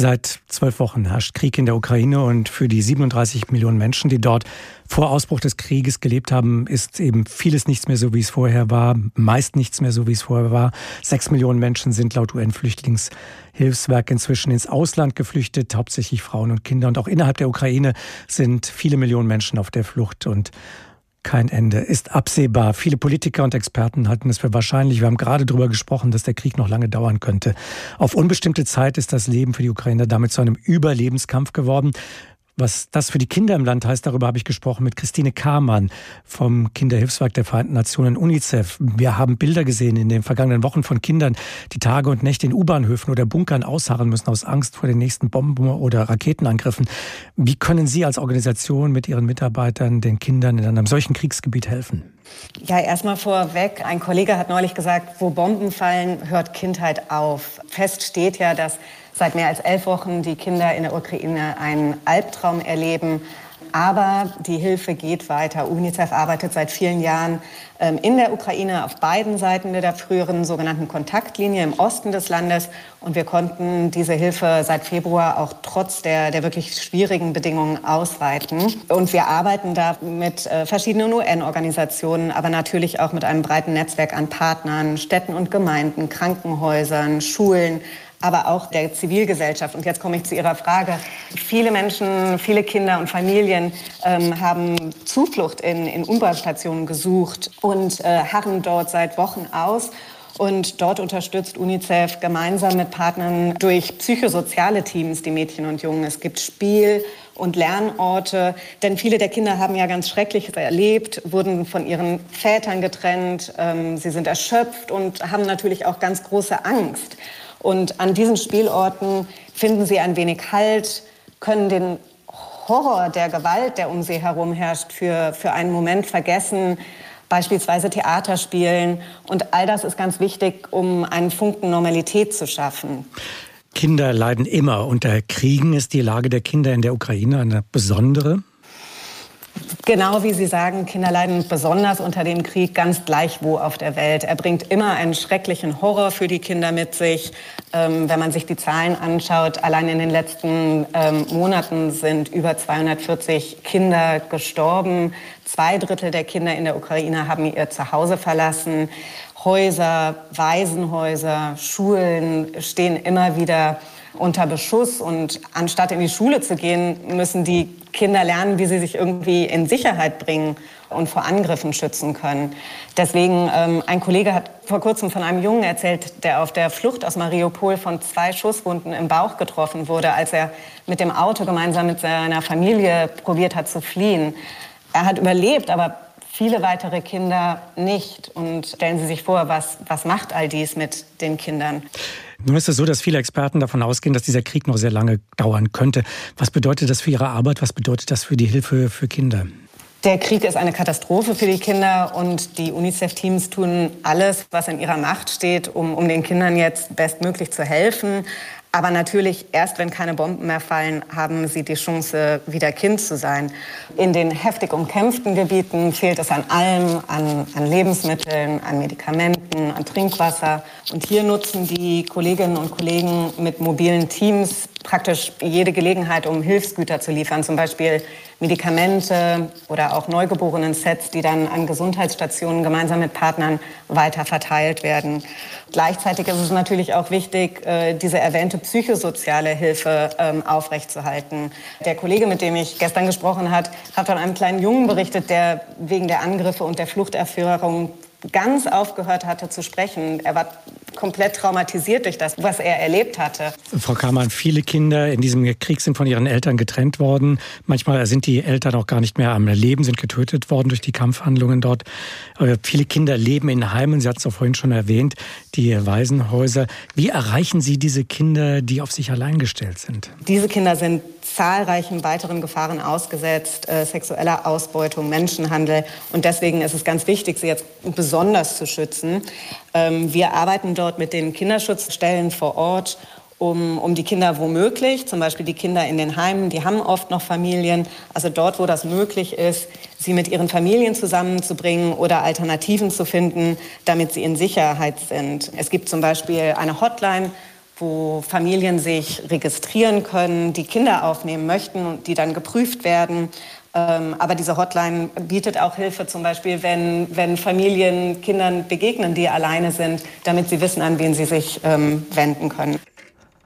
Seit zwölf Wochen herrscht Krieg in der Ukraine und für die 37 Millionen Menschen, die dort vor Ausbruch des Krieges gelebt haben, ist eben vieles nichts mehr so, wie es vorher war, meist nichts mehr so, wie es vorher war. Sechs Millionen Menschen sind laut UN-Flüchtlingshilfswerk inzwischen ins Ausland geflüchtet, hauptsächlich Frauen und Kinder. Und auch innerhalb der Ukraine sind viele Millionen Menschen auf der Flucht und kein Ende ist absehbar. Viele Politiker und Experten halten es für wahrscheinlich. Wir haben gerade darüber gesprochen, dass der Krieg noch lange dauern könnte. Auf unbestimmte Zeit ist das Leben für die Ukrainer damit zu einem Überlebenskampf geworden. Was das für die Kinder im Land heißt, darüber habe ich gesprochen mit Christine Kamann vom Kinderhilfswerk der Vereinten Nationen UNICEF. Wir haben Bilder gesehen in den vergangenen Wochen von Kindern, die Tage und Nächte in U-Bahnhöfen oder Bunkern ausharren müssen aus Angst vor den nächsten Bomben- oder Raketenangriffen. Wie können Sie als Organisation mit Ihren Mitarbeitern den Kindern in einem solchen Kriegsgebiet helfen? Ja, erstmal vorweg. Ein Kollege hat neulich gesagt, wo Bomben fallen, hört Kindheit auf. Fest steht ja, dass seit mehr als elf Wochen die Kinder in der Ukraine einen Albtraum erleben. Aber die Hilfe geht weiter. UNICEF arbeitet seit vielen Jahren ähm, in der Ukraine auf beiden Seiten der früheren sogenannten Kontaktlinie im Osten des Landes. Und wir konnten diese Hilfe seit Februar auch trotz der, der wirklich schwierigen Bedingungen ausweiten. Und wir arbeiten da mit äh, verschiedenen UN-Organisationen, aber natürlich auch mit einem breiten Netzwerk an Partnern, Städten und Gemeinden, Krankenhäusern, Schulen, aber auch der Zivilgesellschaft. Und jetzt komme ich zu Ihrer Frage. Viele Menschen, viele Kinder und Familien ähm, haben Zuflucht in, in U-Bahn-Stationen gesucht und äh, harren dort seit Wochen aus. Und dort unterstützt UNICEF gemeinsam mit Partnern durch psychosoziale Teams die Mädchen und Jungen. Es gibt Spiel- und Lernorte, denn viele der Kinder haben ja ganz Schreckliches erlebt, wurden von ihren Vätern getrennt, ähm, sie sind erschöpft und haben natürlich auch ganz große Angst. Und an diesen Spielorten finden sie ein wenig Halt, können den Horror der Gewalt, der um sie herum herrscht, für, für einen Moment vergessen, beispielsweise Theater spielen. Und all das ist ganz wichtig, um einen Funken Normalität zu schaffen. Kinder leiden immer unter Kriegen. Ist die Lage der Kinder in der Ukraine eine besondere? Genau wie Sie sagen, Kinder leiden besonders unter dem Krieg ganz gleich wo auf der Welt. Er bringt immer einen schrecklichen Horror für die Kinder mit sich. Ähm, wenn man sich die Zahlen anschaut, allein in den letzten ähm, Monaten sind über 240 Kinder gestorben. Zwei Drittel der Kinder in der Ukraine haben ihr Zuhause verlassen. Häuser, Waisenhäuser, Schulen stehen immer wieder unter Beschuss und anstatt in die Schule zu gehen, müssen die Kinder lernen, wie sie sich irgendwie in Sicherheit bringen und vor Angriffen schützen können. Deswegen, ähm, ein Kollege hat vor kurzem von einem Jungen erzählt, der auf der Flucht aus Mariupol von zwei Schusswunden im Bauch getroffen wurde, als er mit dem Auto gemeinsam mit seiner Familie probiert hat zu fliehen. Er hat überlebt, aber viele weitere Kinder nicht. Und stellen Sie sich vor, was, was macht all dies mit den Kindern? Nun ist es so, dass viele Experten davon ausgehen, dass dieser Krieg noch sehr lange dauern könnte. Was bedeutet das für Ihre Arbeit? Was bedeutet das für die Hilfe für Kinder? Der Krieg ist eine Katastrophe für die Kinder und die UNICEF-Teams tun alles, was in ihrer Macht steht, um, um den Kindern jetzt bestmöglich zu helfen. Aber natürlich, erst wenn keine Bomben mehr fallen, haben sie die Chance, wieder Kind zu sein. In den heftig umkämpften Gebieten fehlt es an allem, an, an, Lebensmitteln, an Medikamenten, an Trinkwasser. Und hier nutzen die Kolleginnen und Kollegen mit mobilen Teams praktisch jede Gelegenheit, um Hilfsgüter zu liefern, zum Beispiel Medikamente oder auch Neugeborenen-Sets, die dann an Gesundheitsstationen gemeinsam mit Partnern weiter verteilt werden. Gleichzeitig ist es natürlich auch wichtig, äh, diese erwähnte psychosoziale Hilfe ähm, aufrechtzuerhalten. Der Kollege, mit dem ich gestern gesprochen habe, hat von einem kleinen Jungen berichtet, der wegen der Angriffe und der Fluchterführung ganz aufgehört hatte zu sprechen. Er war komplett traumatisiert durch das, was er erlebt hatte. Frau Kamann, viele Kinder in diesem Krieg sind von ihren Eltern getrennt worden. Manchmal sind die Eltern auch gar nicht mehr am Leben, sind getötet worden durch die Kampfhandlungen dort. Aber viele Kinder leben in Heimen, Sie hatten es auch vorhin schon erwähnt, die Waisenhäuser. Wie erreichen Sie diese Kinder, die auf sich allein gestellt sind? Diese Kinder sind zahlreichen weiteren Gefahren ausgesetzt, äh, sexueller Ausbeutung, Menschenhandel. Und deswegen ist es ganz wichtig, sie jetzt besonders zu schützen. Ähm, wir arbeiten dort mit den Kinderschutzstellen vor Ort um, um die Kinder womöglich, zum Beispiel die Kinder in den Heimen, die haben oft noch Familien, also dort, wo das möglich ist, sie mit ihren Familien zusammenzubringen oder Alternativen zu finden, damit sie in Sicherheit sind. Es gibt zum Beispiel eine Hotline wo Familien sich registrieren können, die Kinder aufnehmen möchten und die dann geprüft werden. Ähm, aber diese Hotline bietet auch Hilfe, zum Beispiel, wenn, wenn Familien Kindern begegnen, die alleine sind, damit sie wissen, an wen sie sich ähm, wenden können.